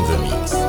The mix.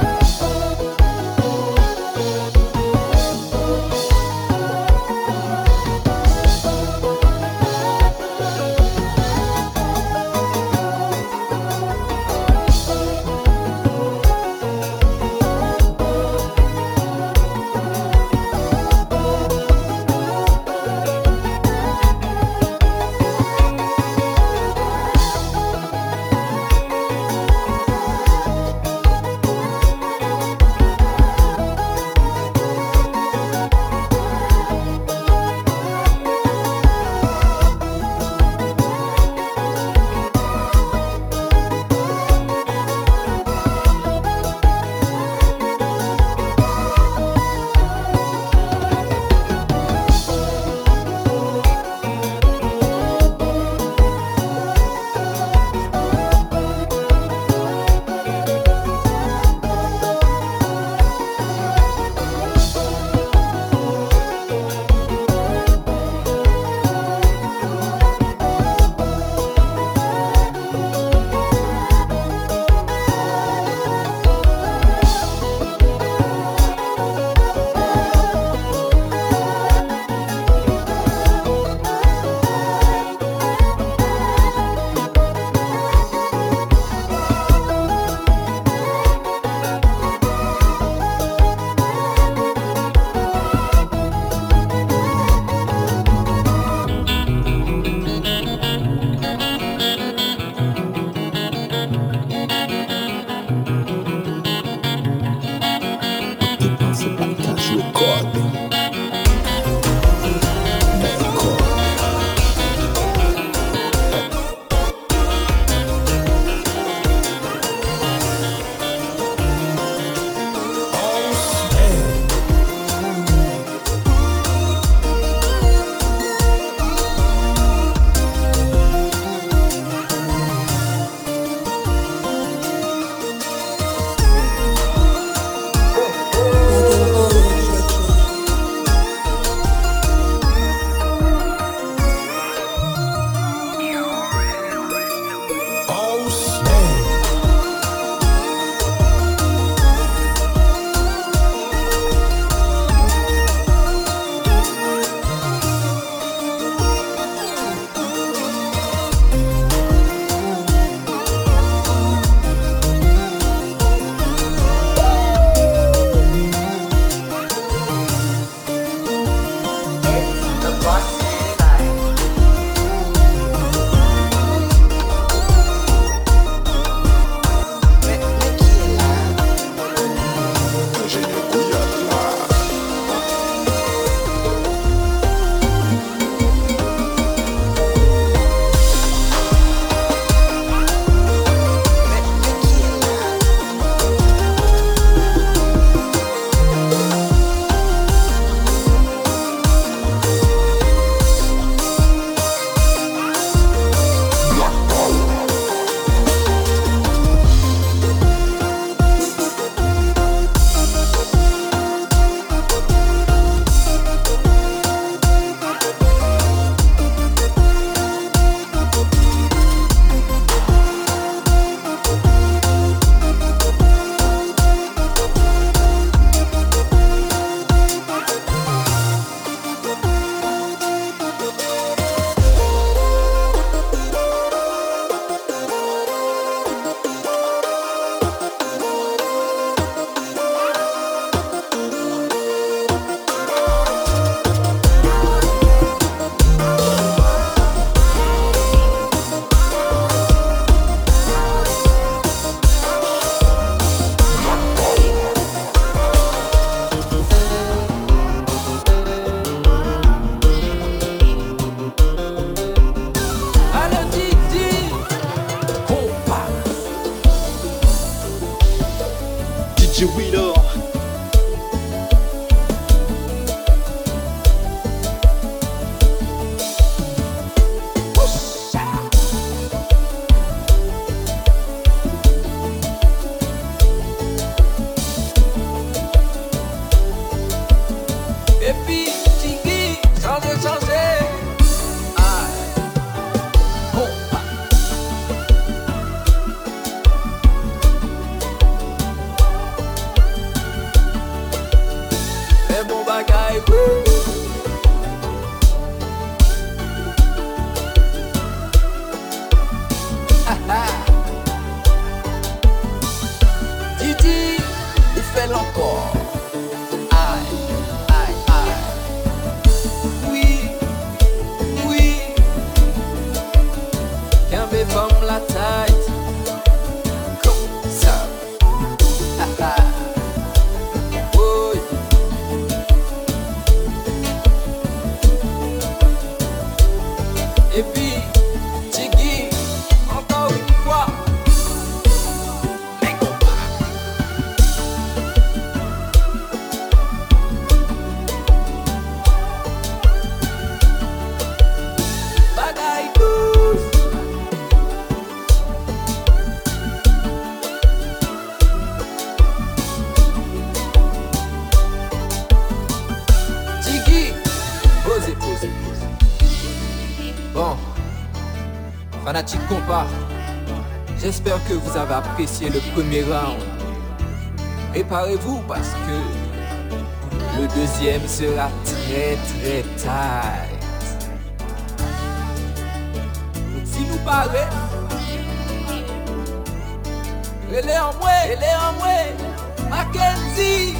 Should we compas, j'espère que vous avez apprécié le premier round. Préparez-vous parce que le deuxième sera très très tight. Si nous parlez, est en moi, est en moi, Mackenzie.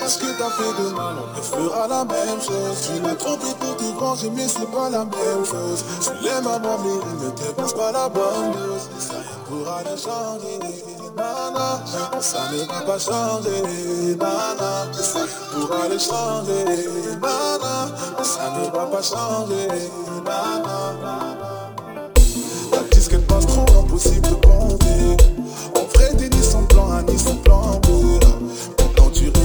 Parce que t'as fait de mal, on te fera la même chose. Tu m'as trompé pour te venger, mais c'est pas la même chose. Tu l'aimes à moi, mais ne te pas la bonne dose. Ça pourra ne changer, nana. Ça ne va pas changer, nana. Ça pourra le changer, nana. Ça ne va pas changer, nana. La disque, elle passe trop impossible de compter. En vrai, t'es ni son plan A, ni son plan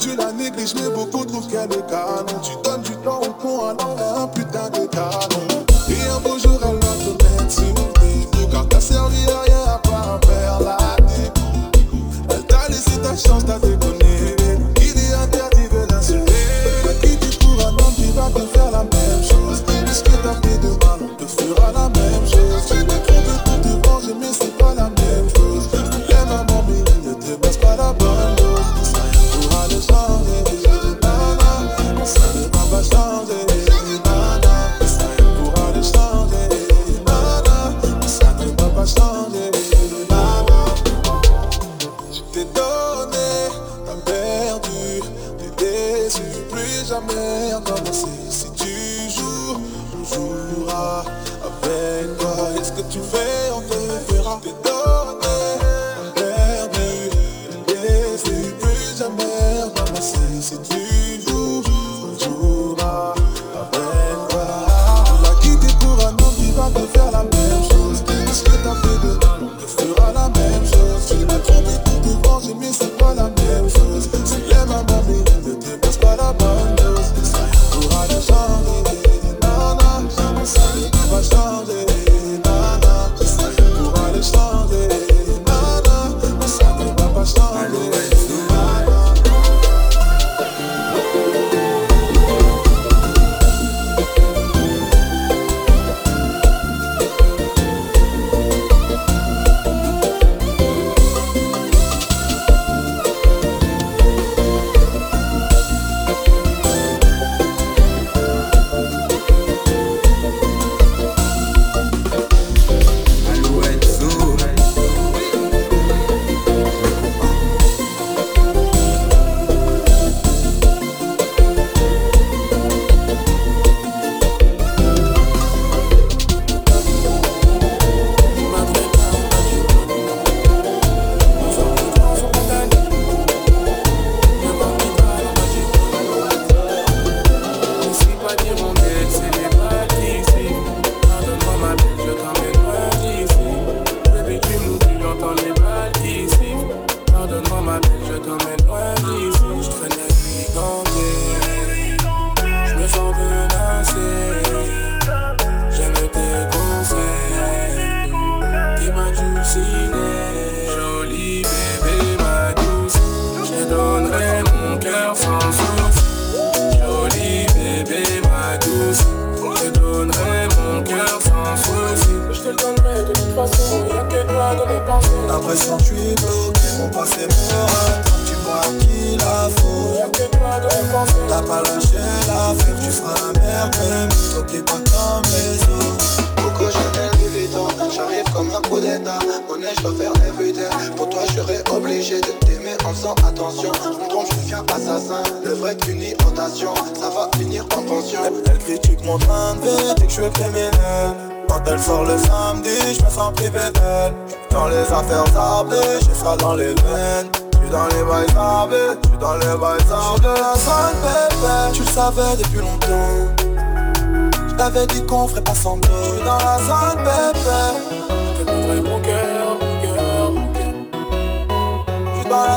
Tu la négliges, mais beaucoup trouvent qu'elle est canon. Tu donnes du temps au con alors un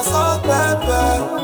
só bebê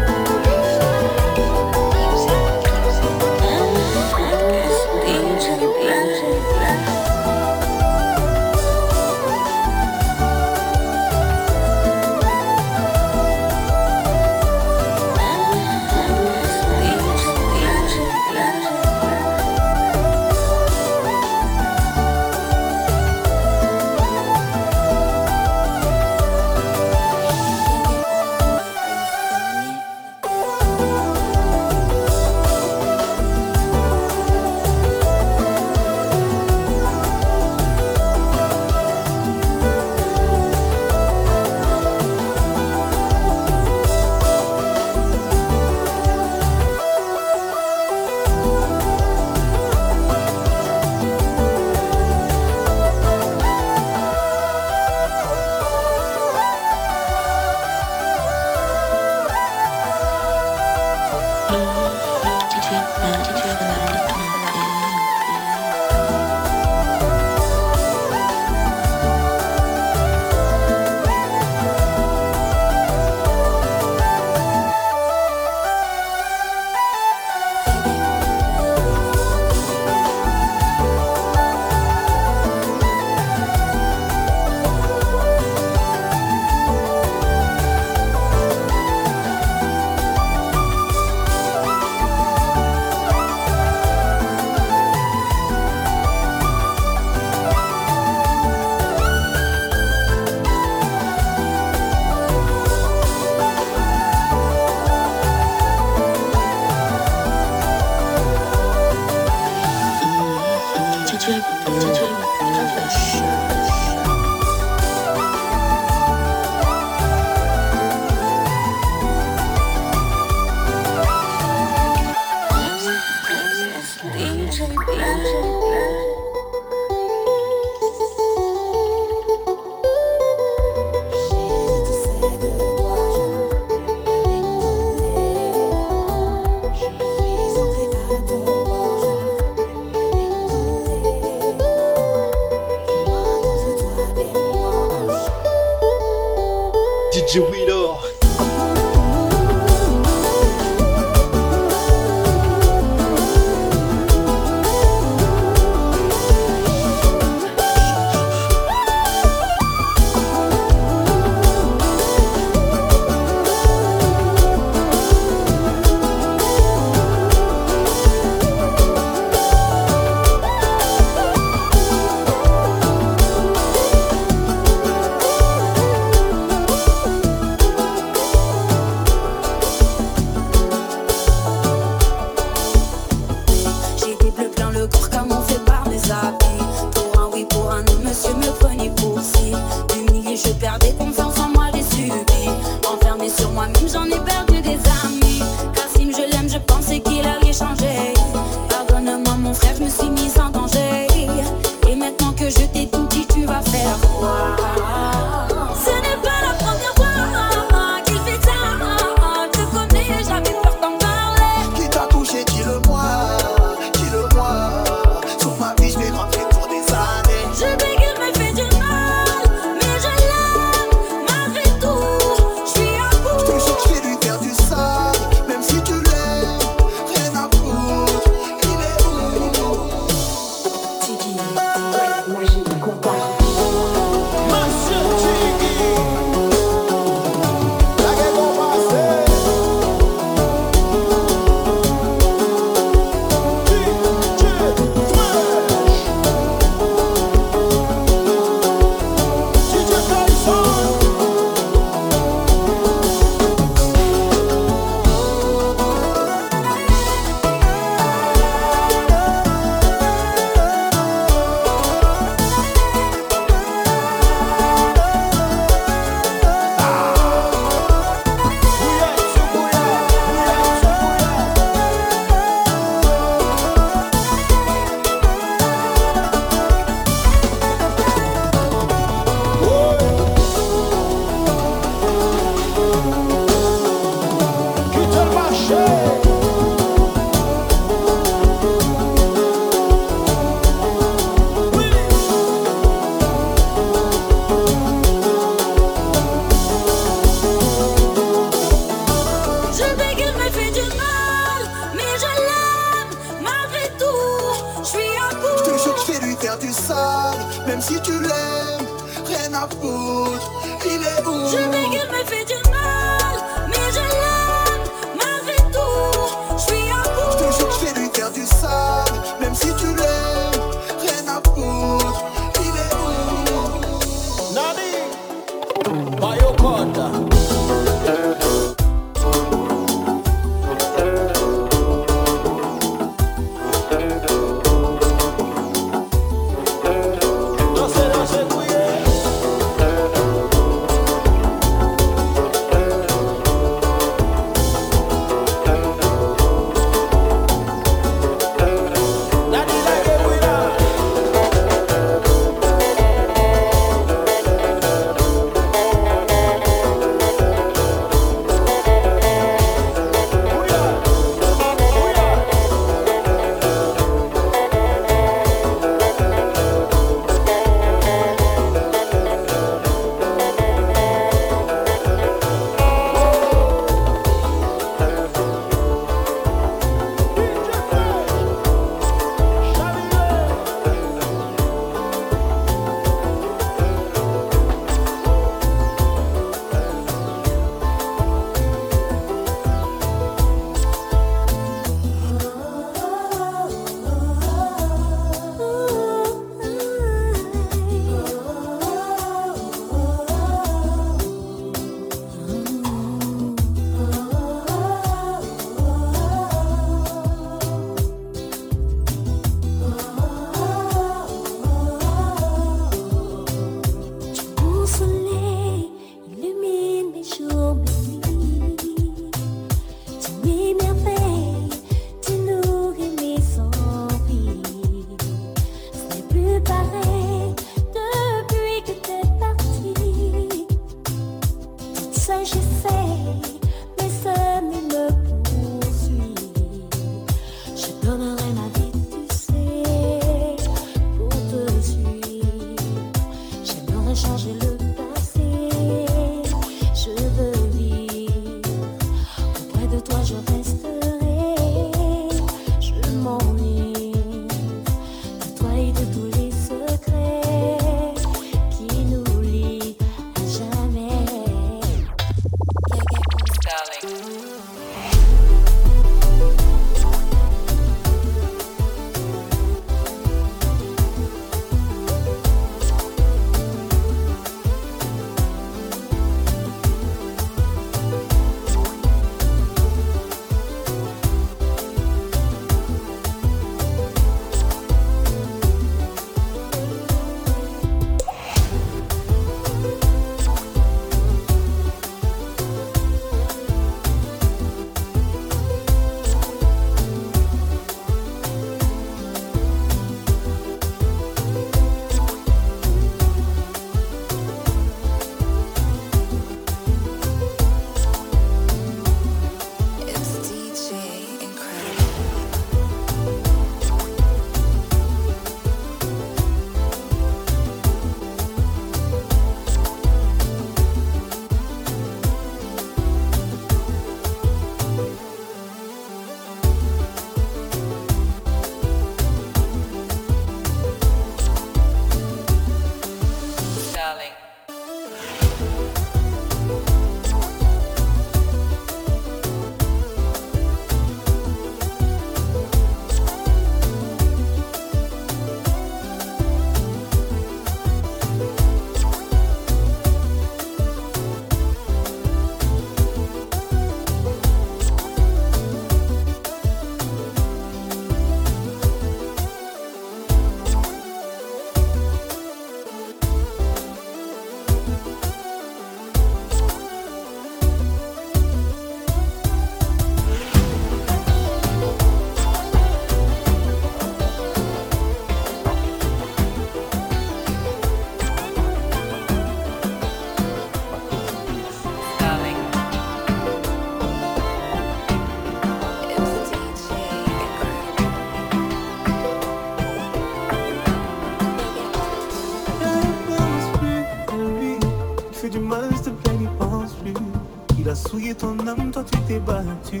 toi tu t'es battu.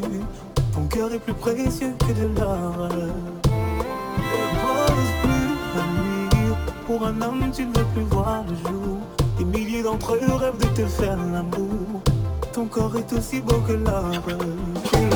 Ton cœur est plus précieux que de l'or. Pour un homme, tu ne veux plus voir le jour. Des milliers d'entre eux rêvent de te faire l'amour. Ton corps est aussi beau que l'or.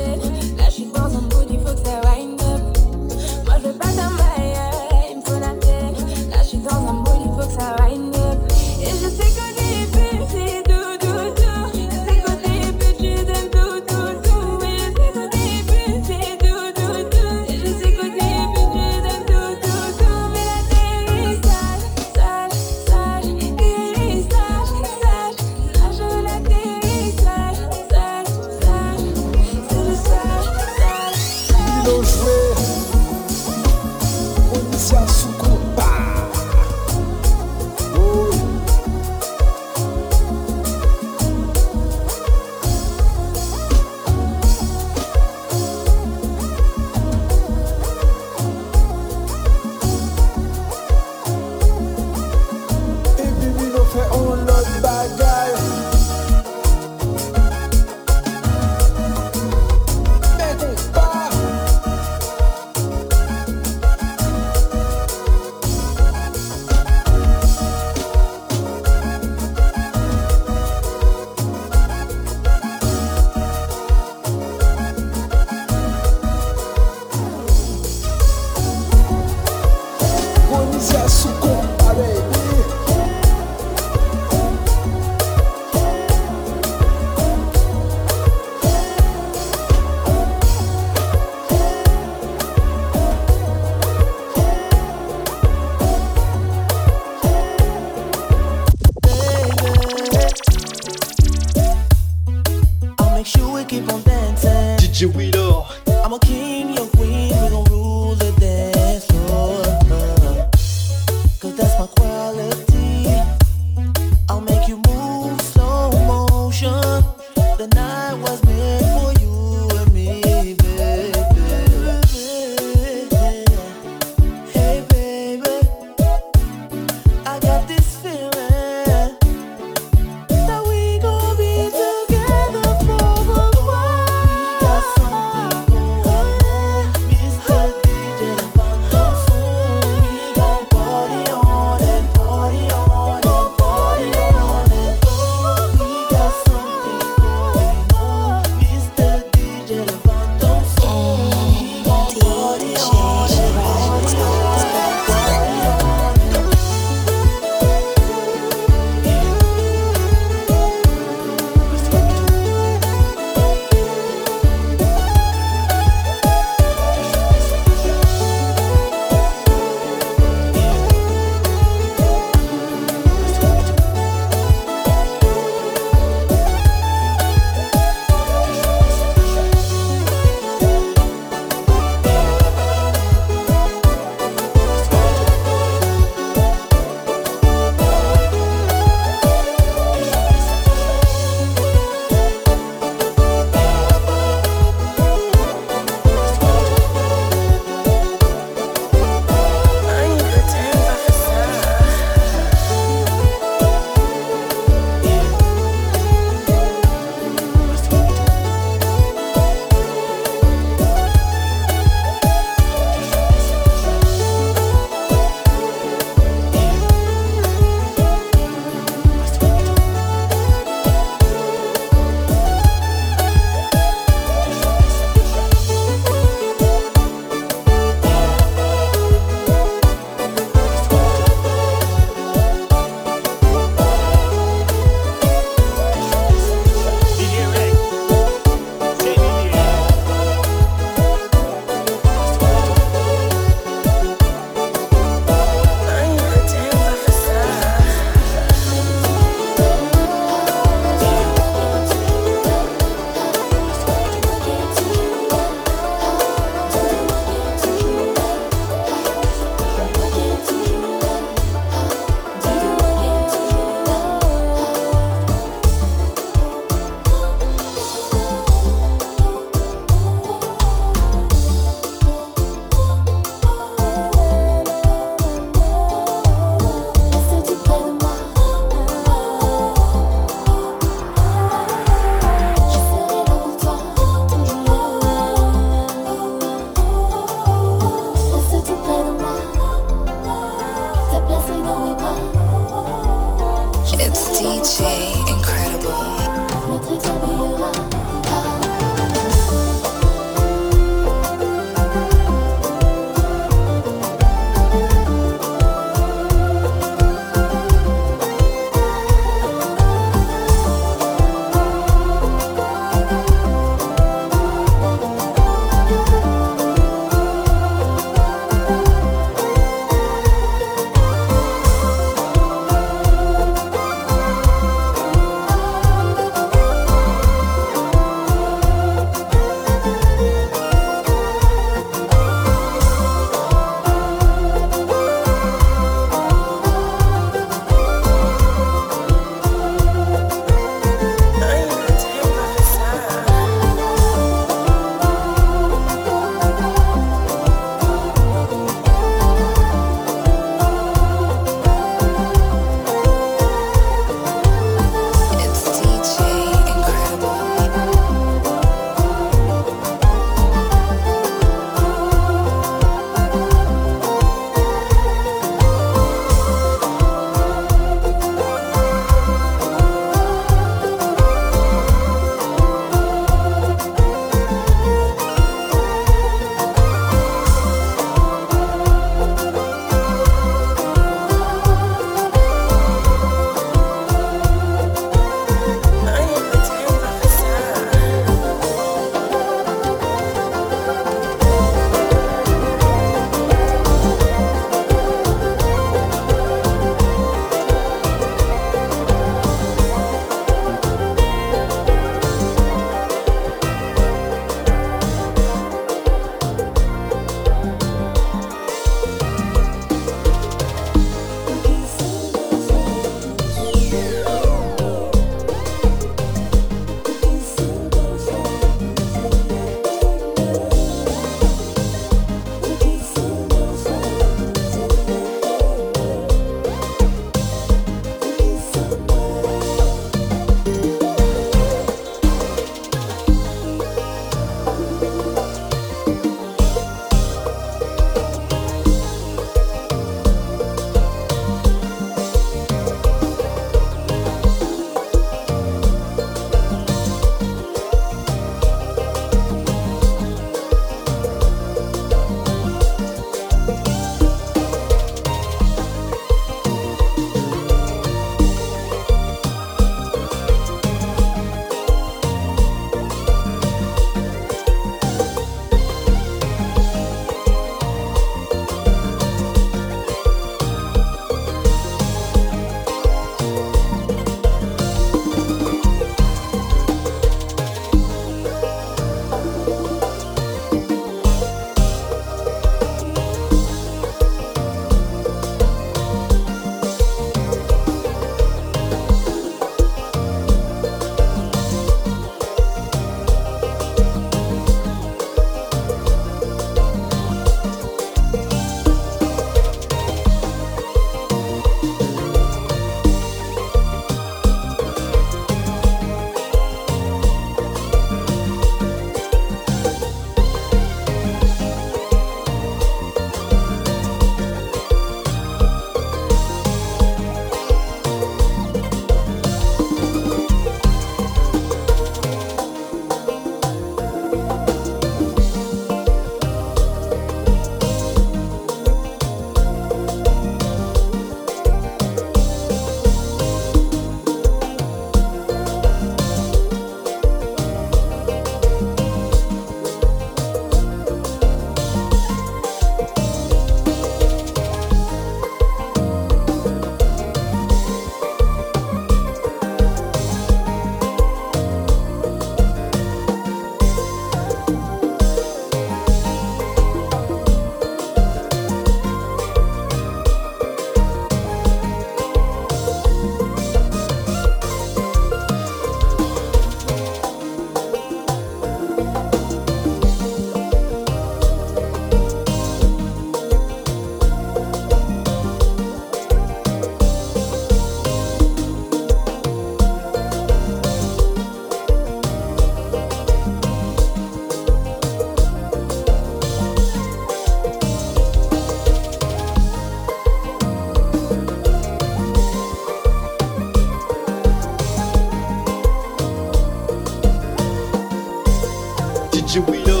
you we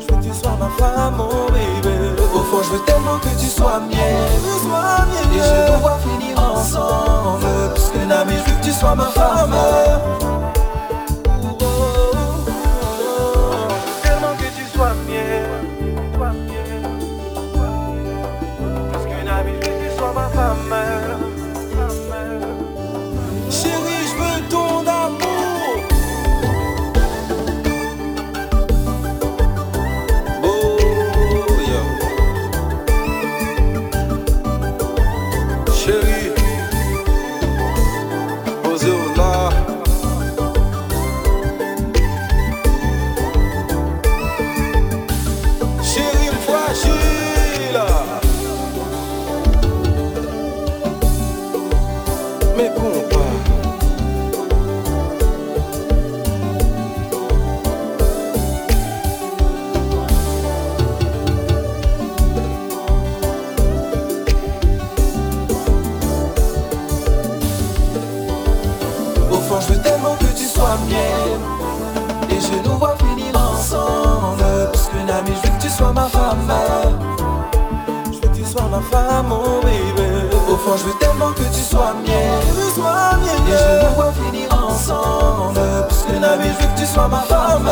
Je veux que tu sois ma femme, oh mon bébé. Au fond, je veux tellement que tu sois mienne. Et je dois finir ensemble. Plus que jamais, je veux que tu sois ma femme. Ma femme, oh baby. Au fond, je veux tellement que tu sois mienne. Et je nous vois finir ensemble. Parce qu'une amie, je veux que tu sois ma femme